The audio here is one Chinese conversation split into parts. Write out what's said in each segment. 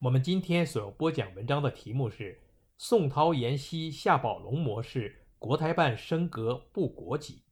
我们今天所要播讲文章的题目是“宋涛沿袭夏宝龙模式，国台办升格不国籍”。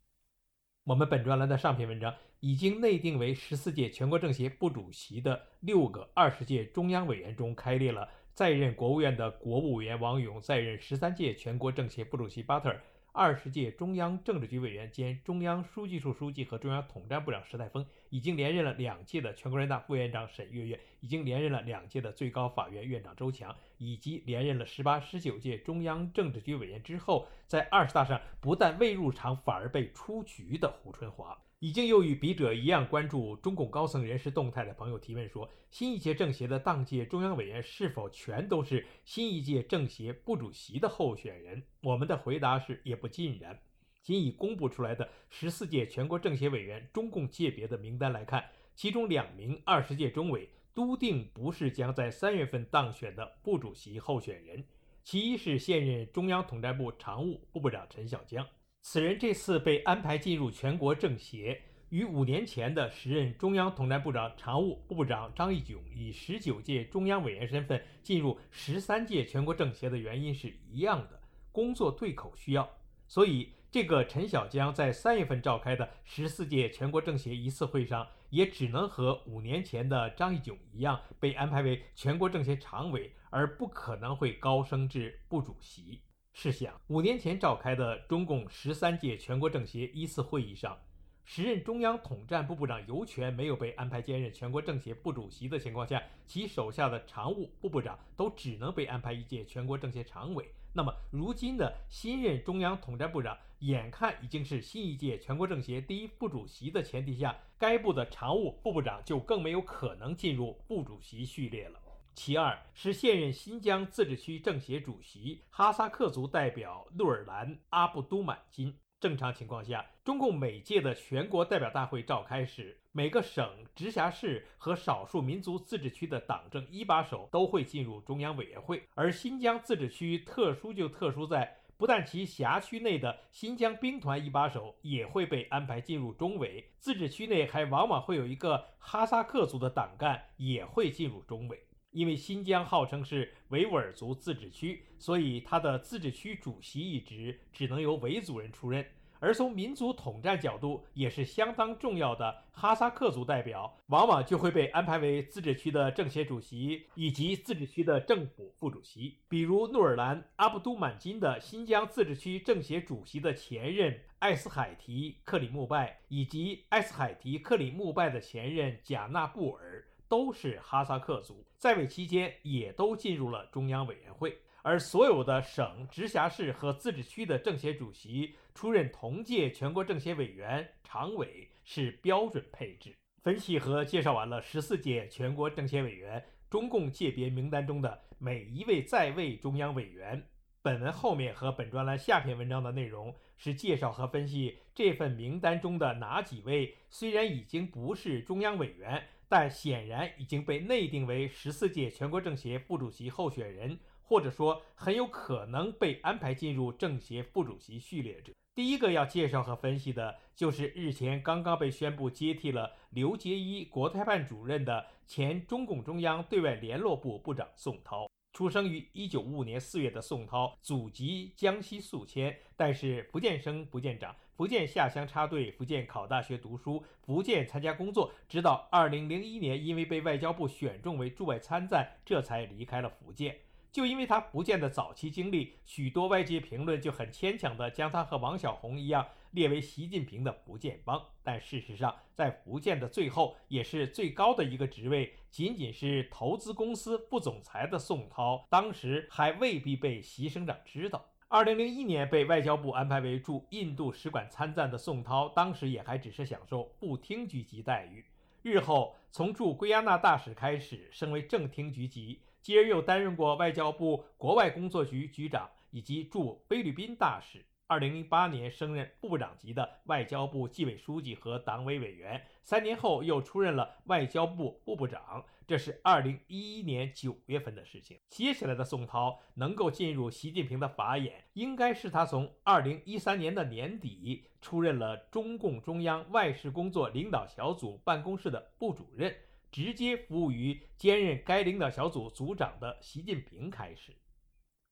我们本专栏的上篇文章已经内定为十四届全国政协副主席的六个二十届中央委员中，开列了在任国务院的国务委员王勇，在任十三届全国政协副主席巴特尔。二十届中央政治局委员兼中央书记处书记和中央统战部长石泰峰，已经连任了两届的全国人大副院长沈月月，已经连任了两届的最高法院院长周强，以及连任了十八、十九届中央政治局委员之后，在二十大上不但未入场，反而被出局的胡春华。已经又与笔者一样关注中共高层人事动态的朋友提问说：新一届政协的当届中央委员是否全都是新一届政协副主席的候选人？我们的回答是也不尽然。仅以公布出来的十四届全国政协委员中共界别的名单来看，其中两名二十届中委笃定不是将在三月份当选的副主席候选人。其一是现任中央统战部常务副部长陈小江。此人这次被安排进入全国政协，与五年前的时任中央统战部长、常务部长张义炯以十九届中央委员身份进入十三届全国政协的原因是一样的，工作对口需要。所以，这个陈小江在三月份召开的十四届全国政协一次会上，也只能和五年前的张义炯一样，被安排为全国政协常委，而不可能会高升至部主席。试想，五年前召开的中共十三届全国政协一次会议上，时任中央统战部部长尤权没有被安排兼任全国政协副主席的情况下，其手下的常务副部长都只能被安排一届全国政协常委。那么，如今的新任中央统战部长，眼看已经是新一届全国政协第一副主席的前提下，该部的常务副部长就更没有可能进入副主席序列了。其二是现任新疆自治区政协主席哈萨克族代表努尔兰阿布都满金。正常情况下，中共每届的全国代表大会召开时，每个省、直辖市和少数民族自治区的党政一把手都会进入中央委员会。而新疆自治区特殊就特殊在，不但其辖区内的新疆兵团一把手也会被安排进入中委，自治区内还往往会有一个哈萨克族的党干也会进入中委。因为新疆号称是维吾尔族自治区，所以他的自治区主席一职只能由维族人出任。而从民族统战角度，也是相当重要的哈萨克族代表，往往就会被安排为自治区的政协主席以及自治区的政府副主席。比如努尔兰阿卜都满金的新疆自治区政协主席的前任艾斯海提克里木拜，以及艾斯海提克里木拜的前任贾纳布尔。都是哈萨克族，在位期间也都进入了中央委员会，而所有的省、直辖市和自治区的政协主席出任同届全国政协委员、常委是标准配置。分析和介绍完了十四届全国政协委员中共界别名单中的每一位在位中央委员，本文后面和本专栏下篇文章的内容是介绍和分析这份名单中的哪几位虽然已经不是中央委员。但显然已经被内定为十四届全国政协副主席候选人，或者说很有可能被安排进入政协副主席序列者。第一个要介绍和分析的就是日前刚刚被宣布接替了刘捷一国台办主任的前中共中央对外联络部部长宋涛。出生于一九五五年四月的宋涛，祖籍江西宿迁，但是不见生不见长，福建下乡插队，福建考大学读书，福建参加工作，直到二零零一年，因为被外交部选中为驻外参赞，这才离开了福建。就因为他福建的早期经历，许多外界评论就很牵强地将他和王小红一样列为习近平的福建帮。但事实上，在福建的最后也是最高的一个职位，仅仅是投资公司副总裁的宋涛，当时还未必被习省长知道。二零零一年被外交部安排为驻印度使馆参赞的宋涛，当时也还只是享受副厅局级待遇。日后从驻圭亚那大使开始，升为正厅局级。继而又担任过外交部国外工作局局长以及驻菲律宾大使。二零零八年升任部长级的外交部纪委书记和党委委员，三年后又出任了外交部副部长，这是二零一一年九月份的事情。接下来的宋涛能够进入习近平的法眼，应该是他从二零一三年的年底出任了中共中央外事工作领导小组办公室的部主任，直接服务于兼任该领导小组组长的习近平开始。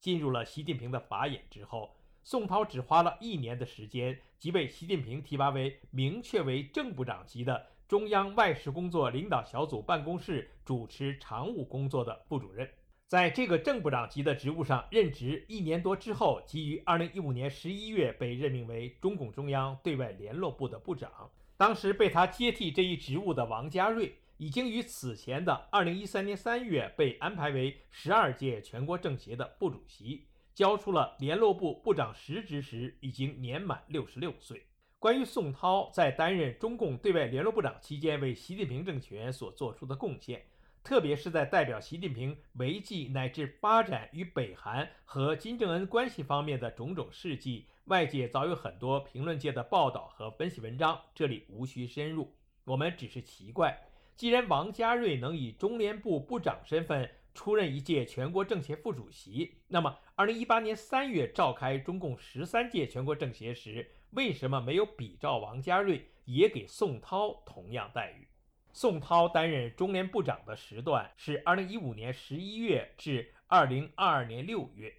进入了习近平的法眼之后。宋涛只花了一年的时间，即被习近平提拔为明确为正部长级的中央外事工作领导小组办公室主持常务工作的副主任。在这个正部长级的职务上任职一年多之后，即于二零一五年十一月被任命为中共中央对外联络部的部长。当时被他接替这一职务的王家瑞，已经于此前的二零一三年三月被安排为十二届全国政协的副主席。交出了联络部部长实职时，已经年满六十六岁。关于宋涛在担任中共对外联络部长期间为习近平政权所做出的贡献，特别是在代表习近平维系乃至发展与北韩和金正恩关系方面的种种事迹，外界早有很多评论界的报道和分析文章，这里无需深入。我们只是奇怪，既然王家瑞能以中联部部长身份，出任一届全国政协副主席，那么二零一八年三月召开中共十三届全国政协时，为什么没有比照王家瑞也给宋涛同样待遇？宋涛担任中联部长的时段是二零一五年十一月至二零二二年六月，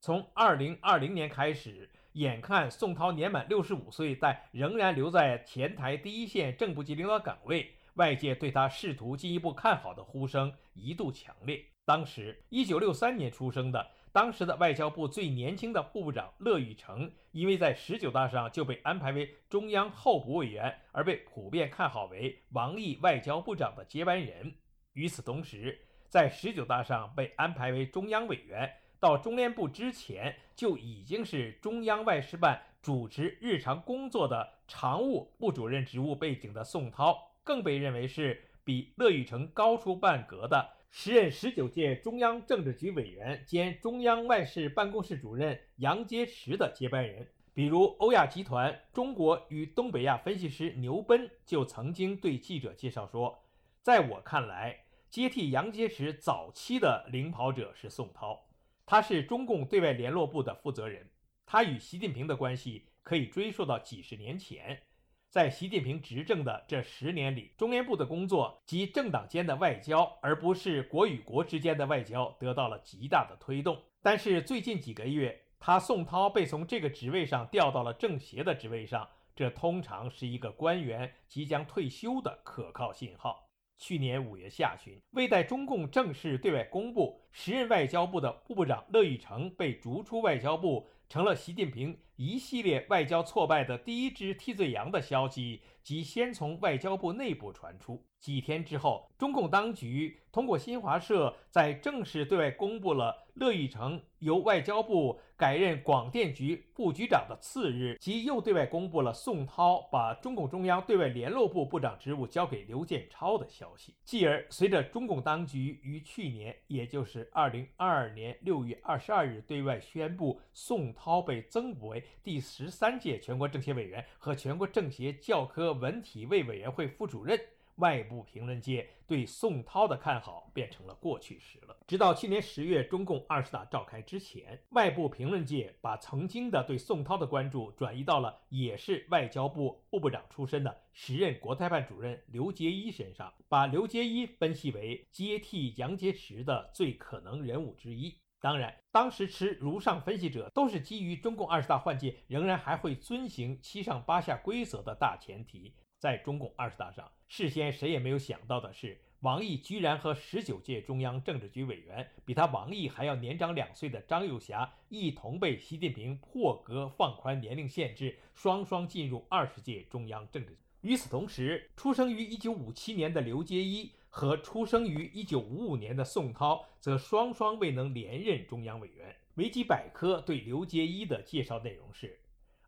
从二零二零年开始，眼看宋涛年满六十五岁，但仍然留在前台第一线正部级领导岗位，外界对他试图进一步看好的呼声一度强烈。当时，一九六三年出生的当时的外交部最年轻的副部长乐玉成，因为在十九大上就被安排为中央候补委员，而被普遍看好为王毅外交部长的接班人。与此同时，在十九大上被安排为中央委员，到中联部之前就已经是中央外事办主持日常工作的常务部主任职务背景的宋涛，更被认为是比乐玉成高出半格的。时任十九届中央政治局委员兼中央外事办公室主任杨洁篪的接班人，比如欧亚集团中国与东北亚分析师牛奔就曾经对记者介绍说：“在我看来，接替杨洁篪早期的领跑者是宋涛，他是中共对外联络部的负责人，他与习近平的关系可以追溯到几十年前。”在习近平执政的这十年里，中联部的工作及政党间的外交，而不是国与国之间的外交，得到了极大的推动。但是最近几个月，他宋涛被从这个职位上调到了政协的职位上，这通常是一个官员即将退休的可靠信号。去年五月下旬，未待中共正式对外公布，时任外交部的部长乐玉成被逐出外交部。成了习近平一系列外交挫败的第一只替罪羊的消息，即先从外交部内部传出。几天之后，中共当局通过新华社在正式对外公布了乐玉成由外交部改任广电局副局长的次日，即又对外公布了宋涛把中共中央对外联络部部长职务交给刘建超的消息。继而，随着中共当局于去年，也就是二零二二年六月二十二日对外宣布宋涛被增补为第十三届全国政协委员和全国政协教科文体卫委员会副主任。外部评论界对宋涛的看好变成了过去时了。直到去年十月中共二十大召开之前，外部评论界把曾经的对宋涛的关注转移到了也是外交部副部长出身的时任国台办主任刘结一身上，把刘结一分析为接替杨洁篪的最可能人物之一。当然，当时持如上分析者都是基于中共二十大换届仍然还会遵行七上八下规则的大前提。在中共二十大上，事先谁也没有想到的是，王毅居然和十九届中央政治局委员、比他王毅还要年长两岁的张又侠一同被习近平破格放宽年龄限制，双双进入二十届中央政治局。与此同时，出生于一九五七年的刘结一和出生于一九五五年的宋涛，则双双未能连任中央委员。维基百科对刘结一的介绍内容是。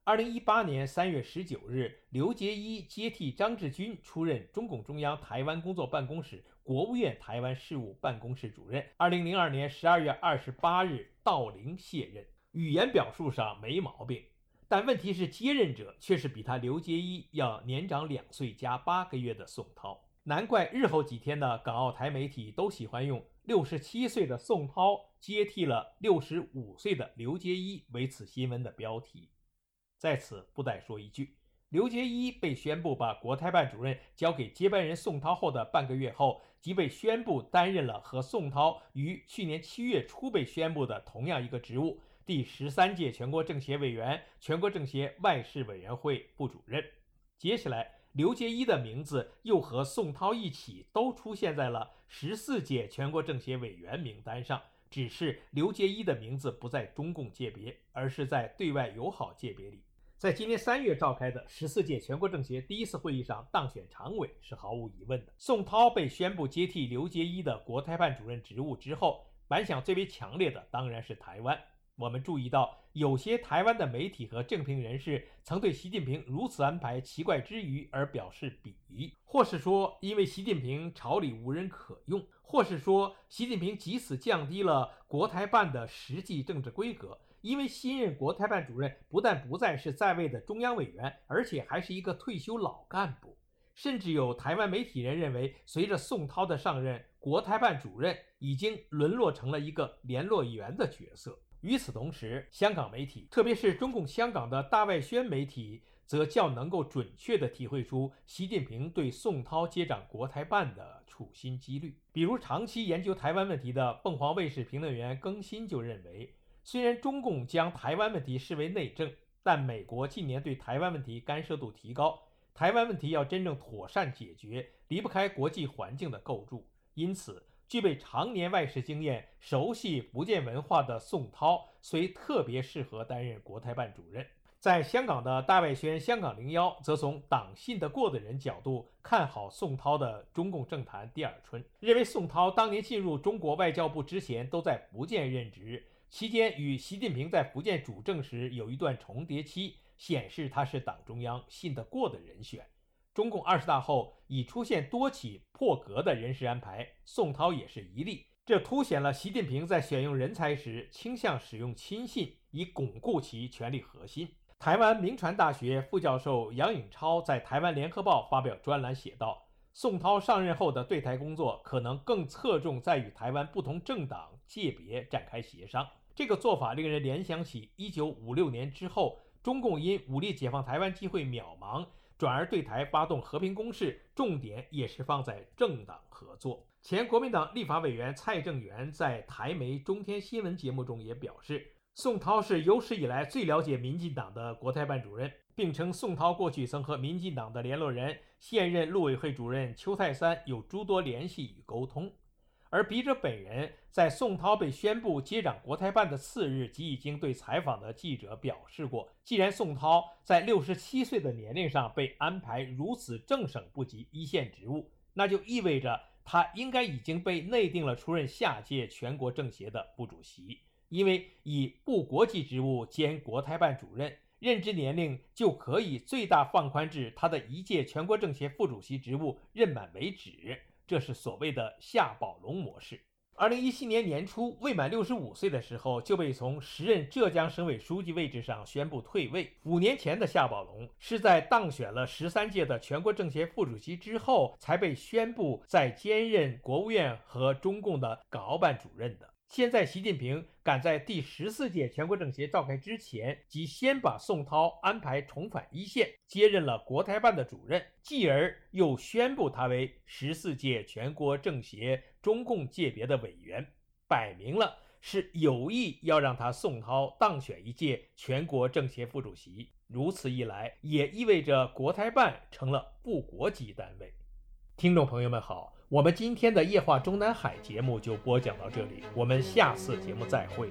二零一八年三月十九日，刘捷一接替张志军出任中共中央台湾工作办公室国务院台湾事务办公室主任。二零零二年十二月二十八日到龄卸任，语言表述上没毛病，但问题是接任者却是比他刘捷一要年长两岁加八个月的宋涛。难怪日后几天的港澳台媒体都喜欢用“六十七岁的宋涛接替了六十五岁的刘捷一”为此新闻的标题。在此不再说一句，刘捷一被宣布把国台办主任交给接班人宋涛后的半个月后，即被宣布担任了和宋涛于去年七月初被宣布的同样一个职务——第十三届全国政协委员、全国政协外事委员会副主任。接下来。刘捷一的名字又和宋涛一起都出现在了十四届全国政协委员名单上，只是刘捷一的名字不在中共界别，而是在对外友好界别里。在今年三月召开的十四届全国政协第一次会议上当选常委是毫无疑问的。宋涛被宣布接替刘捷一的国台办主任职务之后，反响最为强烈的当然是台湾。我们注意到，有些台湾的媒体和政评人士曾对习近平如此安排奇怪之余而表示鄙夷，或是说因为习近平朝里无人可用，或是说习近平即此降低了国台办的实际政治规格，因为新任国台办主任不但不再是在位的中央委员，而且还是一个退休老干部。甚至有台湾媒体人认为，随着宋涛的上任，国台办主任已经沦落成了一个联络员的角色。与此同时，香港媒体，特别是中共香港的大外宣媒体，则较能够准确地体会出习近平对宋涛接掌国台办的处心积虑。比如，长期研究台湾问题的凤凰卫视评论员更新就认为，虽然中共将台湾问题视为内政，但美国近年对台湾问题干涉度提高，台湾问题要真正妥善解决，离不开国际环境的构筑，因此。具备常年外事经验、熟悉福建文化的宋涛，虽特别适合担任国台办主任。在香港的大外宣《香港零幺》则从党信得过的人角度看好宋涛的中共政坛第二春，认为宋涛当年进入中国外交部之前都在福建任职，期间与习近平在福建主政时有一段重叠期，显示他是党中央信得过的人选。中共二十大后已出现多起破格的人事安排，宋涛也是一例。这凸显了习近平在选用人才时倾向使用亲信，以巩固其权力核心。台湾明传大学副教授杨颖超在《台湾联合报》发表专栏写道：“宋涛上任后的对台工作可能更侧重在与台湾不同政党界别展开协商。这个做法令人联想起1956年之后，中共因武力解放台湾机会渺茫。”转而对台发动和平攻势，重点也是放在政党合作。前国民党立法委员蔡正元在台媒中天新闻节目中也表示，宋涛是有史以来最了解民进党的国台办主任，并称宋涛过去曾和民进党的联络人、现任陆委会主任邱泰三有诸多联系与沟通。而笔者本人在宋涛被宣布接掌国台办的次日，即已经对采访的记者表示过：既然宋涛在六十七岁的年龄上被安排如此正省部级一线职务，那就意味着他应该已经被内定了出任下届全国政协的副主席，因为以部国级职务兼国台办主任，任职年龄就可以最大放宽至他的一届全国政协副主席职务任满为止。这是所谓的夏宝龙模式。二零一七年年初，未满六十五岁的时候，就被从时任浙江省委书记位置上宣布退位。五年前的夏宝龙，是在当选了十三届的全国政协副主席之后，才被宣布在兼任国务院和中共的港澳办主任的。现在，习近平赶在第十四届全国政协召开之前，即先把宋涛安排重返一线，接任了国台办的主任，继而又宣布他为十四届全国政协中共界别的委员，摆明了是有意要让他宋涛当选一届全国政协副主席。如此一来，也意味着国台办成了副国级单位。听众朋友们好。我们今天的夜话中南海节目就播讲到这里，我们下次节目再会。